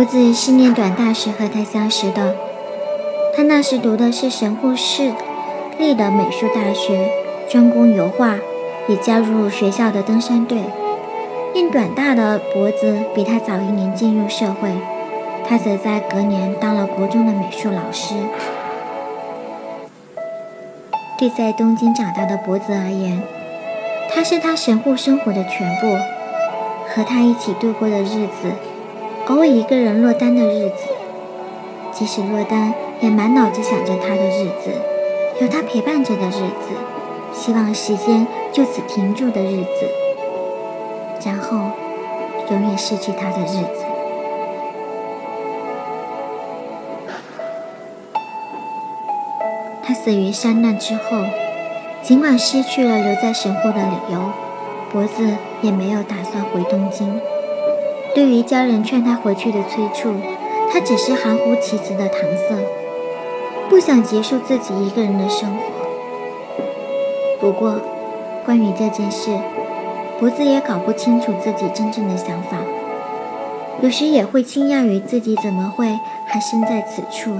脖子是念短大时和他相识的，他那时读的是神户市立的美术大学，专攻油画，也加入学校的登山队。念短大的脖子比他早一年进入社会，他则在隔年当了国中的美术老师。对在东京长大的脖子而言，他是他神户生活的全部，和他一起度过的日子。偶尔一个人落单的日子，即使落单，也满脑子想着他的日子，有他陪伴着的日子，希望时间就此停住的日子，然后永远失去他的日子。他死于山难之后，尽管失去了留在神户的理由，脖子也没有打算回东京。对于家人劝他回去的催促，他只是含糊其辞的搪塞，不想结束自己一个人的生活。不过，关于这件事，脖子也搞不清楚自己真正的想法，有时也会惊讶于自己怎么会还身在此处，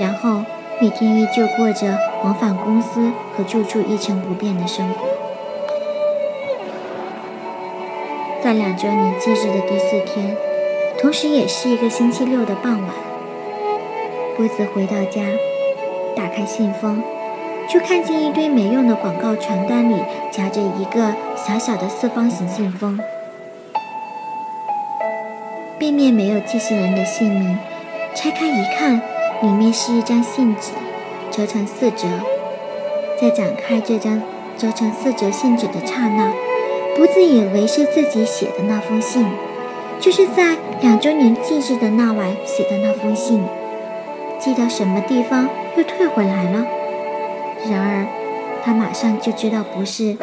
然后每天依旧过着往返公司和住处一成不变的生活。在两周年忌日的第四天，同时也是一个星期六的傍晚，波子回到家，打开信封，就看见一堆没用的广告传单里夹着一个小小的四方形信封，背面没有寄信人的姓名。拆开一看，里面是一张信纸，折成四折。在展开这张折成四折信纸的刹那。不自以为是自己写的那封信，就是在两周年忌日的那晚写的那封信。寄到什么地方又退回来了？然而，他马上就知道不是，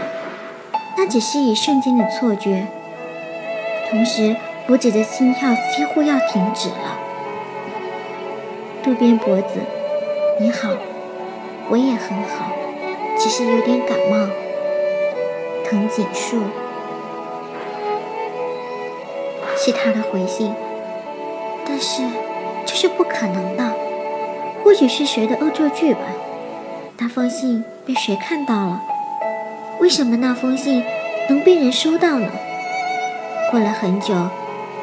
那只是一瞬间的错觉。同时，脖子的心跳几乎要停止了。渡边脖子，你好，我也很好，只是有点感冒。藤井树。是他的回信，但是这是不可能的。或许是谁的恶作剧吧？那封信被谁看到了？为什么那封信能被人收到呢？过了很久，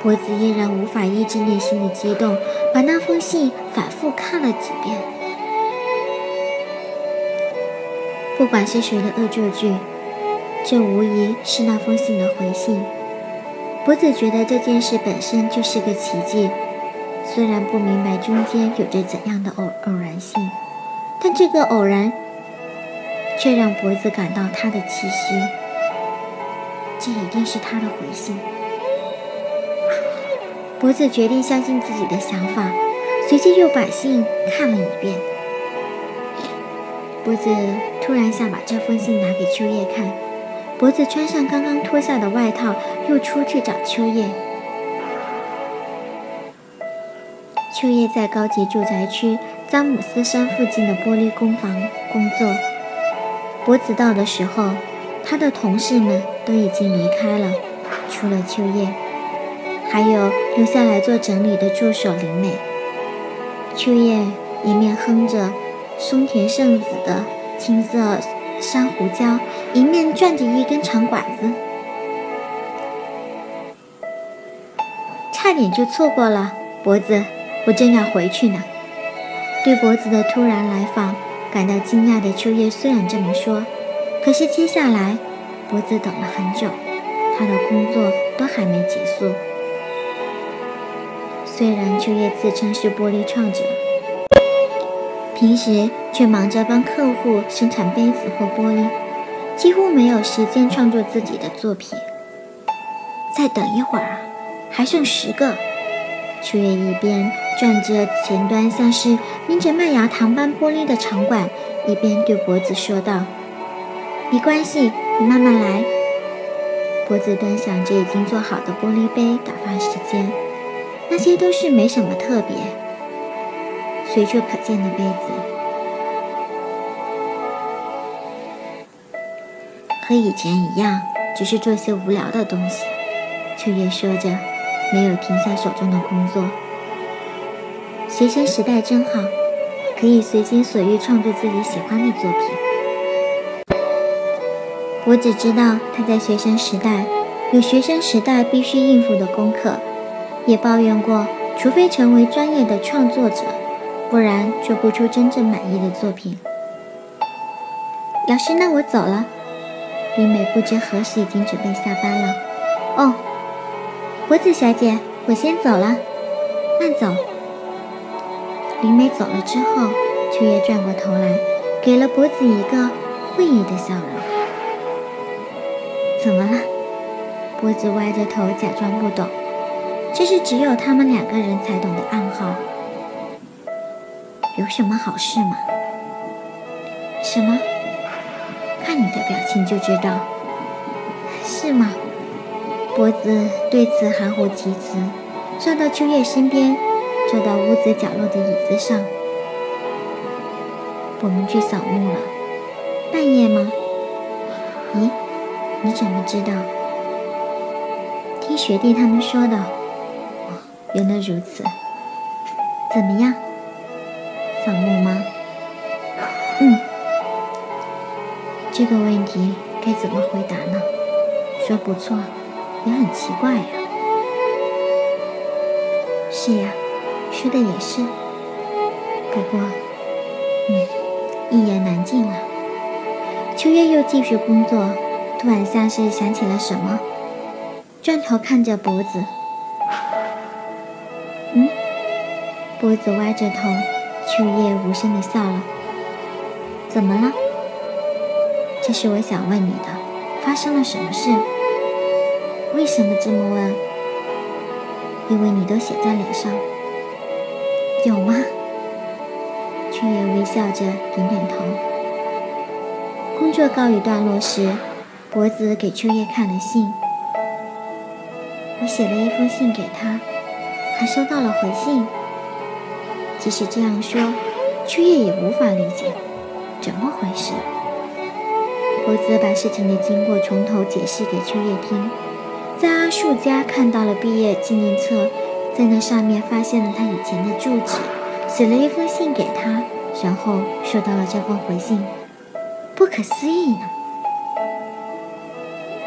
脖子依然无法抑制内心的激动，把那封信反复看了几遍。不管是谁的恶作剧，这无疑是那封信的回信。博子觉得这件事本身就是个奇迹，虽然不明白中间有着怎样的偶偶然性，但这个偶然却让博子感到他的气息。这一定是他的回信。博子决定相信自己的想法，随即又把信看了一遍。博子突然想把这封信拿给秋叶看。脖子穿上刚刚脱下的外套，又出去找秋叶。秋叶在高级住宅区詹姆斯山附近的玻璃工房工作。脖子到的时候，他的同事们都已经离开了，除了秋叶，还有留下来做整理的助手林美。秋叶一面哼着松田圣子的青涩珊瑚礁。一面转着一根长管子，差点就错过了。脖子，我正要回去呢。对脖子的突然来访感到惊讶的秋叶虽然这么说，可是接下来脖子等了很久，他的工作都还没结束。虽然秋叶自称是玻璃创者，平时却忙着帮客户生产杯子或玻璃。几乎没有时间创作自己的作品。再等一会儿啊，还剩十个。秋叶一边转着前端像是拎着麦芽糖般玻璃的长管，一边对脖子说道：“没关系，你慢慢来。”脖子端详着已经做好的玻璃杯，打发时间。那些都是没什么特别，随处可见的杯子。和以前一样，只是做些无聊的东西。秋叶说着，没有停下手中的工作。学生时代真好，可以随心所欲创作自己喜欢的作品。我只知道他在学生时代有学生时代必须应付的功课，也抱怨过，除非成为专业的创作者，不然做不出真正满意的作品。老师，那我走了。李美不知何时已经准备下班了。哦，脖子小姐，我先走了，慢走。林美走了之后，秋叶转过头来，给了脖子一个会意的笑容。怎么了？脖子歪着头，假装不懂。这是只有他们两个人才懂的暗号。有什么好事吗？什么？看你的表情就知道，是吗？脖子对此含糊其辞，绕到秋叶身边，坐到屋子角落的椅子上。我们去扫墓了，半夜吗？咦，你怎么知道？听学弟他们说的。哦，原来如此。怎么样？扫墓吗？这个问题该怎么回答呢？说不错，也很奇怪呀。是呀，说的也是。不过，嗯，一言难尽了。秋叶又继续工作，突然像是想起了什么，转头看着脖子。嗯，脖子歪着头，秋叶无声的笑了。怎么了？这是我想问你的，发生了什么事？为什么这么问？因为你都写在脸上。有吗？秋叶微笑着点点头。工作告一段落时，脖子给秋叶看了信。我写了一封信给他，还收到了回信。即使这样说，秋叶也无法理解，怎么回事？猴子把事情的经过从头解释给秋叶听，在阿树家看到了毕业纪念册，在那上面发现了他以前的住址，写了一封信给他，然后收到了这封回信，不可思议呢。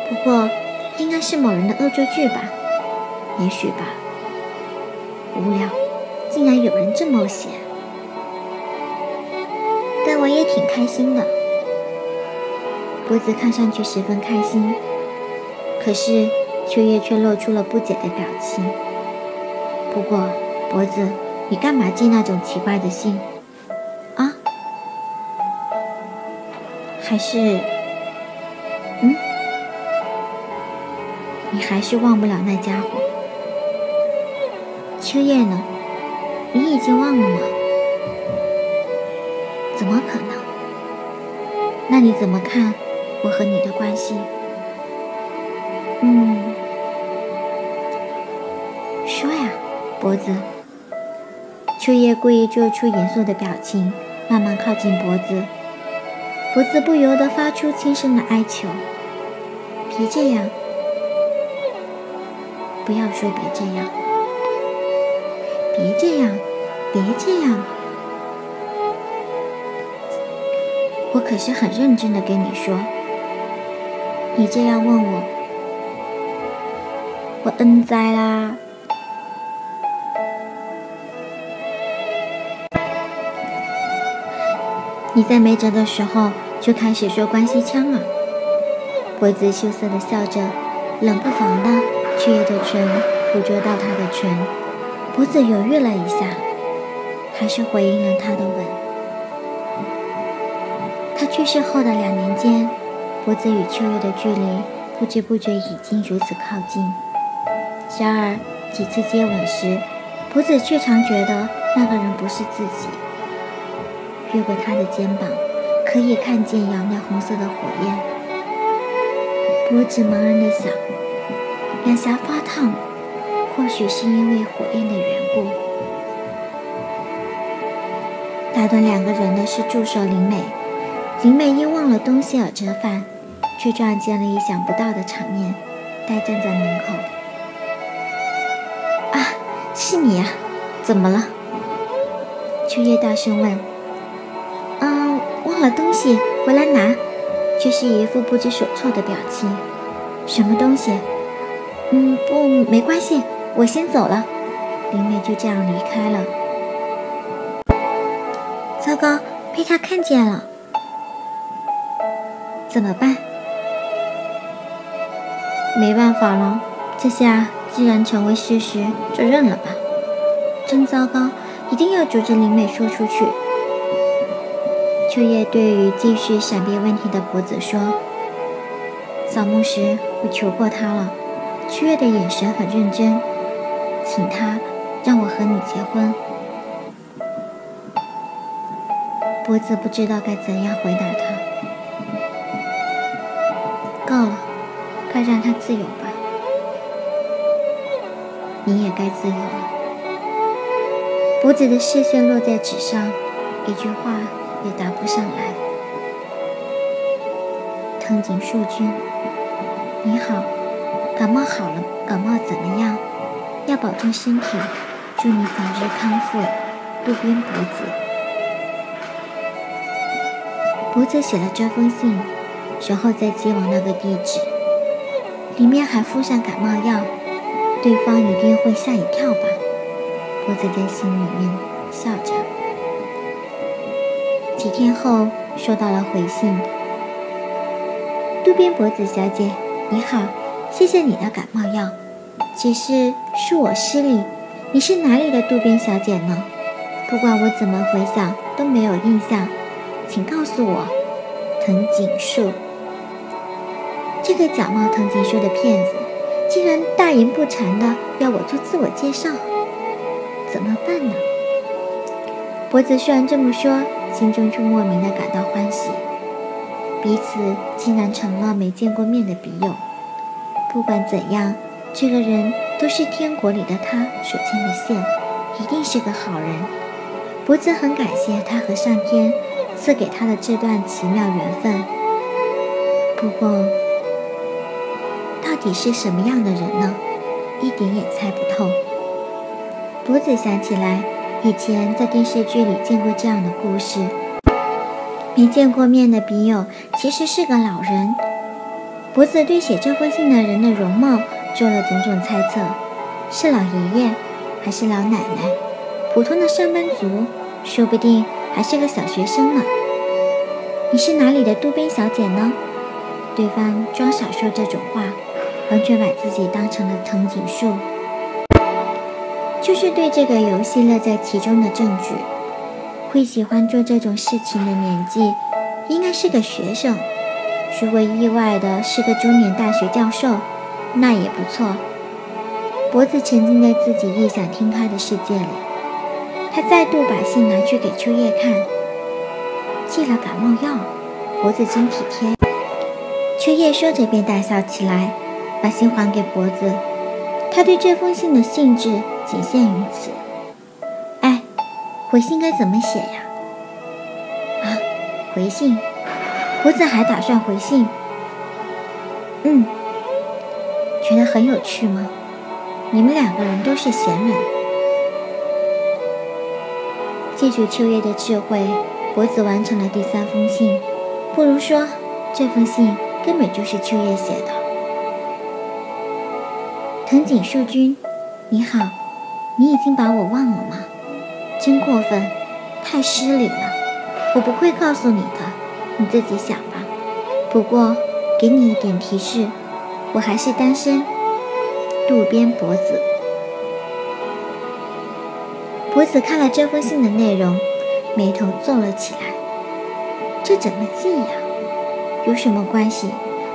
不过，应该是某人的恶作剧吧？也许吧。无聊，竟然有人这么写，但我也挺开心的。脖子看上去十分开心，可是秋叶却露出了不解的表情。不过，脖子，你干嘛寄那种奇怪的信？啊？还是……嗯？你还是忘不了那家伙？秋叶呢？你已经忘了吗？怎么可能？那你怎么看？我和你的关系，嗯，说呀，脖子。秋叶故意做出严肃的表情，慢慢靠近脖子，脖子不由得发出轻声的哀求：“别这样，不要说别这样，别这样，别这样。”我可是很认真的跟你说。你这样问我，我恩哉啦！你在没辙的时候就开始说关西腔啊！脖子羞涩的笑着，冷不防的秋叶的唇捕捉到他的唇，脖子犹豫了一下，还是回应了他的吻。他去世后的两年间。脖子与秋叶的距离不知不觉已经如此靠近，然而几次接吻时，脖子却常觉得那个人不是自己。越过他的肩膀，可以看见袅袅红色的火焰。脖子茫然地想，两颊发烫，或许是因为火焰的缘故。打断两个人的是助手林美，林美因忘了东西而折返。却撞见了意想不到的场面，呆站在门口。啊是你呀，怎么了？秋叶大声问。嗯，忘了东西，回来拿。却是一副不知所措的表情。什么东西？嗯，不，没关系，我先走了。林美就这样离开了。糟糕，被他看见了，怎么办？没办法了，这下既然成为事实，就认了吧。真糟糕，一定要阻止林美说出去。秋叶对于继续闪避问题的博子说：“扫墓时我求过他了。”秋叶的眼神很认真，请他让我和你结婚。博子不知道该怎样回答他。够了，该让他自由吧。你也该自由了。博子的视线落在纸上，一句话。也答不上来。藤井树君，你好，感冒好了？感冒怎么样？要保重身体，祝你早日康复。渡边博子。博子写了这封信，然后再寄往那个地址，里面还附上感冒药，对方一定会吓一跳吧？博子在心里面笑着。几天后收到了回信，渡边博子小姐，你好，谢谢你的感冒药，只是恕我失礼，你是哪里的渡边小姐呢？不管我怎么回想都没有印象，请告诉我。藤井树，这个假冒藤井树的骗子，竟然大言不惭的要我做自我介绍，怎么办呢？博子虽然这么说。心中却莫名的感到欢喜，彼此竟然成了没见过面的笔友。不管怎样，这个人都是天国里的他所牵的线，一定是个好人。博子很感谢他和上天赐给他的这段奇妙缘分。不过，到底是什么样的人呢？一点也猜不透。博子想起来。以前在电视剧里见过这样的故事：没见过面的笔友其实是个老人。博子对写这封信的人的容貌做了种种猜测，是老爷爷，还是老奶奶？普通的上班族，说不定还是个小学生呢。你是哪里的渡边小姐呢？对方装傻说这种话，完全把自己当成了藤井树。就是对这个游戏乐在其中的证据。会喜欢做这种事情的年纪，应该是个学生。如果意外的是个中年大学教授，那也不错。脖子沉浸在自己异想天开的世界里。他再度把信拿去给秋叶看，寄了感冒药。脖子真体贴。秋叶说着便大笑起来，把信还给脖子。他对这封信的性质。仅限于此。哎，回信该怎么写呀？啊，回信，脖子还打算回信？嗯，觉得很有趣吗？你们两个人都是闲人。借助秋叶的智慧，脖子完成了第三封信。不如说，这封信根本就是秋叶写的。藤井树君，你好。你已经把我忘了吗？真过分，太失礼了。我不会告诉你的，你自己想吧。不过，给你一点提示，我还是单身。渡边博子。博子看了这封信的内容，眉头皱了起来。这怎么记呀？有什么关系？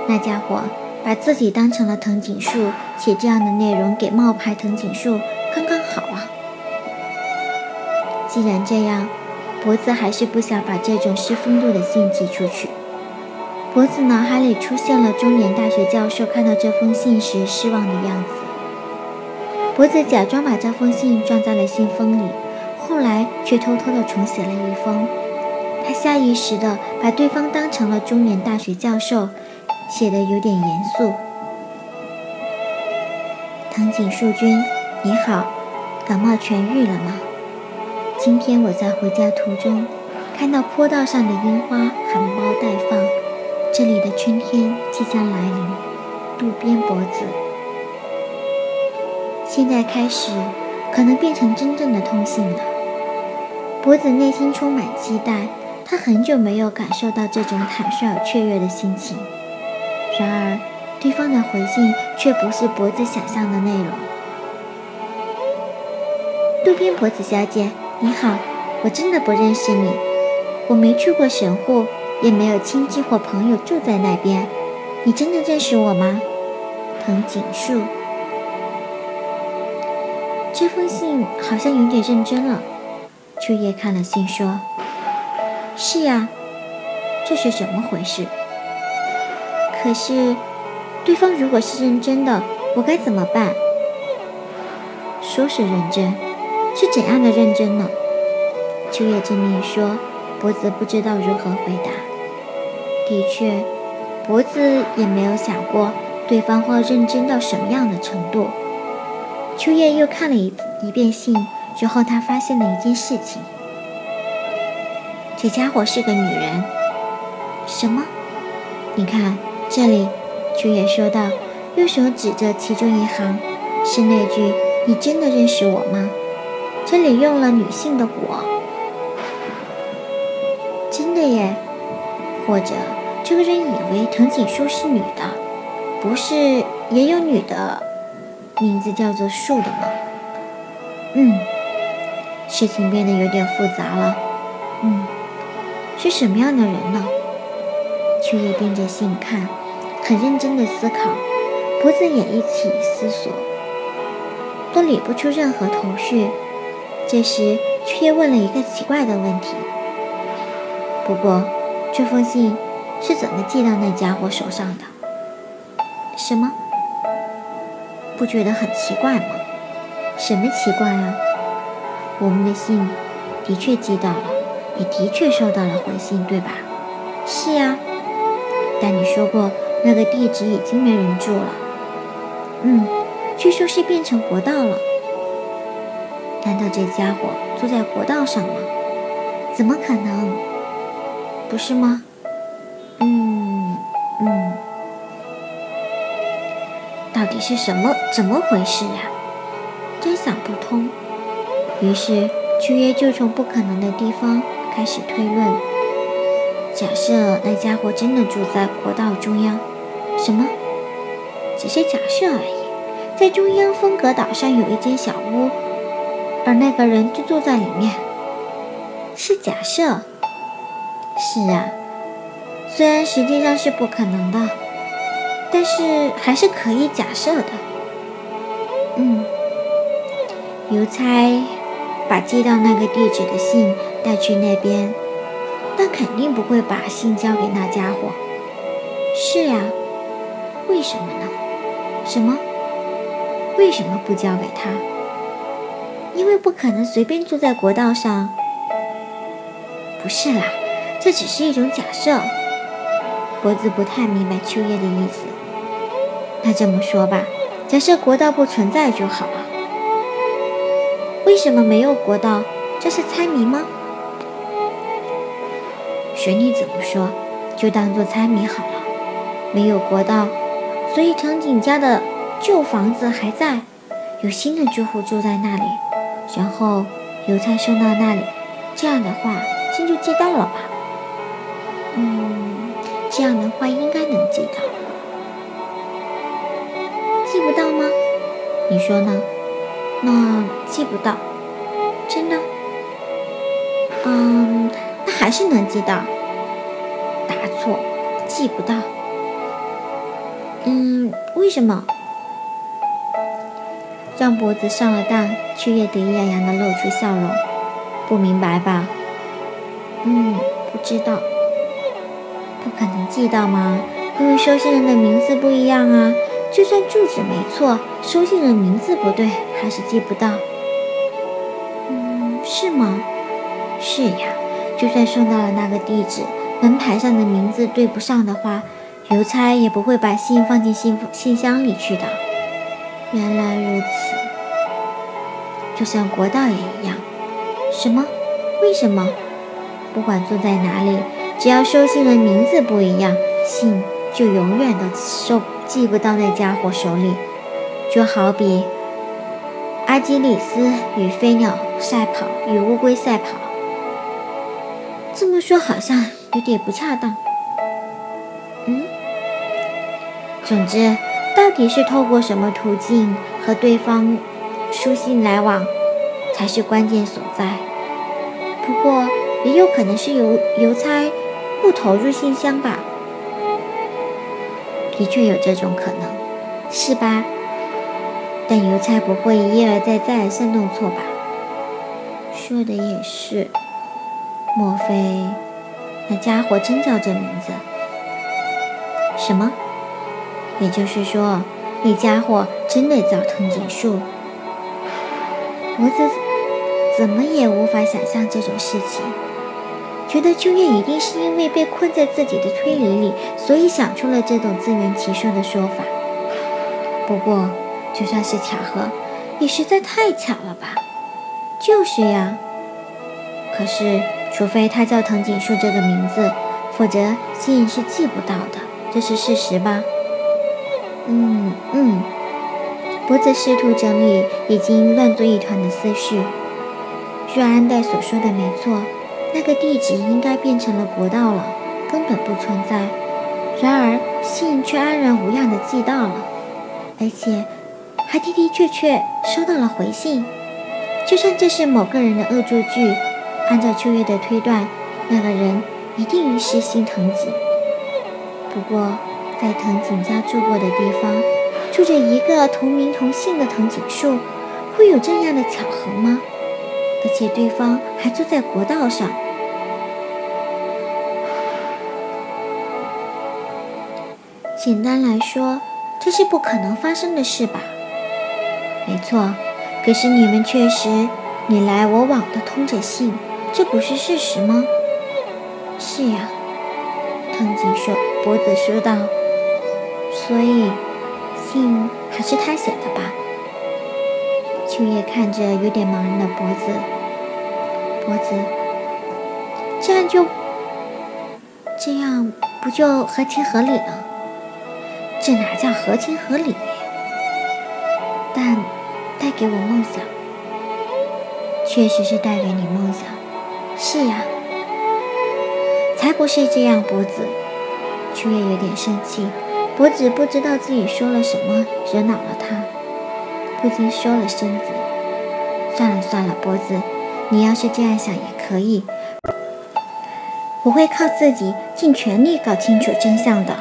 那家伙把自己当成了藤井树，写这样的内容给冒牌藤井树。刚刚好啊！既然这样，脖子还是不想把这种失风度的信寄出去。脖子脑海里出现了中年大学教授看到这封信时失望的样子。脖子假装把这封信装在了信封里，后来却偷偷的重写了一封。他下意识的把对方当成了中年大学教授，写的有点严肃。藤井树君。你好，感冒痊愈了吗？今天我在回家途中，看到坡道上的樱花含苞待放，这里的春天即将来临。渡边博子，现在开始，可能变成真正的通信了。博子内心充满期待，他很久没有感受到这种坦率而雀跃的心情。然而，对方的回信却不是博子想象的内容。渡边博子小姐，你好，我真的不认识你，我没去过神户，也没有亲戚或朋友住在那边。你真的认识我吗？藤井树。这封信好像有点认真了。秋叶看了信说：“是呀，这是怎么回事？可是，对方如果是认真的，我该怎么办？说是认真，是怎样的认真呢？”秋叶这么一说，脖子不知道如何回答。的确，脖子也没有想过对方会认真到什么样的程度。秋叶又看了一一遍信。之后，他发现了一件事情：这家伙是个女人。什么？你看这里，秋叶说道，右手指着其中一行，是那句“你真的认识我吗？”这里用了女性的“我”，真的耶？或者这个人以为藤井树是女的？不是也有女的名字叫做树的吗？嗯。事情变得有点复杂了，嗯，是什么样的人呢？秋叶盯着信看，很认真的思考，脖子也一起思索，都理不出任何头绪。这时，却又问了一个奇怪的问题：“不过，这封信是怎么寄到那家伙手上的？”“什么？不觉得很奇怪吗？”“什么奇怪啊？”我们的信的确寄到了，也的确收到了回信，对吧？是呀，但你说过那个地址已经没人住了。嗯，据说是变成国道了。难道这家伙住在国道上吗？怎么可能？不是吗？嗯嗯，到底是什么？怎么回事呀？真想不通。于是，秋叶就从不可能的地方开始推论：假设那家伙真的住在国道中央，什么？只是假设而已。在中央风格岛上有一间小屋，而那个人就住在里面。是假设。是啊，虽然实际上是不可能的，但是还是可以假设的。嗯，邮差。把寄到那个地址的信带去那边，但肯定不会把信交给那家伙。是呀，为什么呢？什么？为什么不交给他？因为不可能随便住在国道上。不是啦，这只是一种假设。脖子不太明白秋叶的意思。那这么说吧，假设国道不存在就好了。为什么没有国道？这是猜谜吗？随你怎么说，就当做猜谜好了。没有国道，所以藤井家的旧房子还在，有新的住户住在那里，然后邮差送到那里。这样的话，信就寄到了吧？嗯，这样的话应该能寄到。寄不到吗？你说呢？那寄不到，真的？嗯，那还是能寄到。答错，寄不到。嗯，为什么？让脖子上了当，却也得意洋洋的露出笑容。不明白吧？嗯，不知道。不可能寄到吗？因为收信人的名字不一样啊。就算住址没错，收信人名字不对，还是寄不到。嗯，是吗？是呀。就算送到了那个地址，门牌上的名字对不上的话，邮差也不会把信放进信信箱里去的。原来如此。就像国道也一样。什么？为什么？不管住在哪里，只要收信人名字不一样，信就永远都收寄不到那家伙手里。就好比阿基里斯与飞鸟赛跑，与乌龟赛跑。这么说好像有点不恰当。总之，到底是透过什么途径和对方书信来往，才是关键所在。不过，也有可能是邮邮差不投入信箱吧。的确有这种可能，是吧？但邮差不会一而再、再而三弄错吧？说的也是。莫非那家伙真叫这名字？什么？也就是说，那家伙真的叫藤井树？脖子怎么也无法想象这种事情，觉得秋月一定是因为被困在自己的推理里，所以想出了这种自圆其说的说法。不过。就算是巧合，也实在太巧了吧？就是呀。可是，除非他叫藤井树这个名字，否则信是寄不到的，这是事实吧？嗯嗯。脖子试图整理已经乱作一团的思绪。若安代所说的没错，那个地址应该变成了国道了，根本不存在。然而，信却安然无恙的寄到了，而且。还的的确确收到了回信，就算这是某个人的恶作剧，按照秋月的推断，那个人一定是心疼己。不过，在藤井家住过的地方，住着一个同名同姓的藤井树，会有这样的巧合吗？而且对方还住在国道上。简单来说，这是不可能发生的事吧？没错，可是你们确实你来我往的通着信，这不是事实吗？是呀，藤井说，脖子说道。所以，信还是他写的吧？秋叶看着有点茫然的脖子，脖子，这样就，这样不就合情合理了？这哪叫合情合理？但。带给我梦想，确实是带给你梦想。是呀，才不是这样。脖子，秋叶有点生气。脖子不知道自己说了什么，惹恼了他，不禁收了身子。算了算了，脖子，你要是这样想也可以。我会靠自己尽全力搞清楚真相的。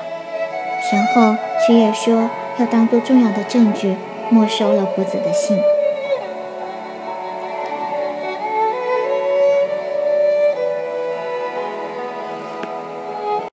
然后秋叶说要当做重要的证据。没收了脖子的信。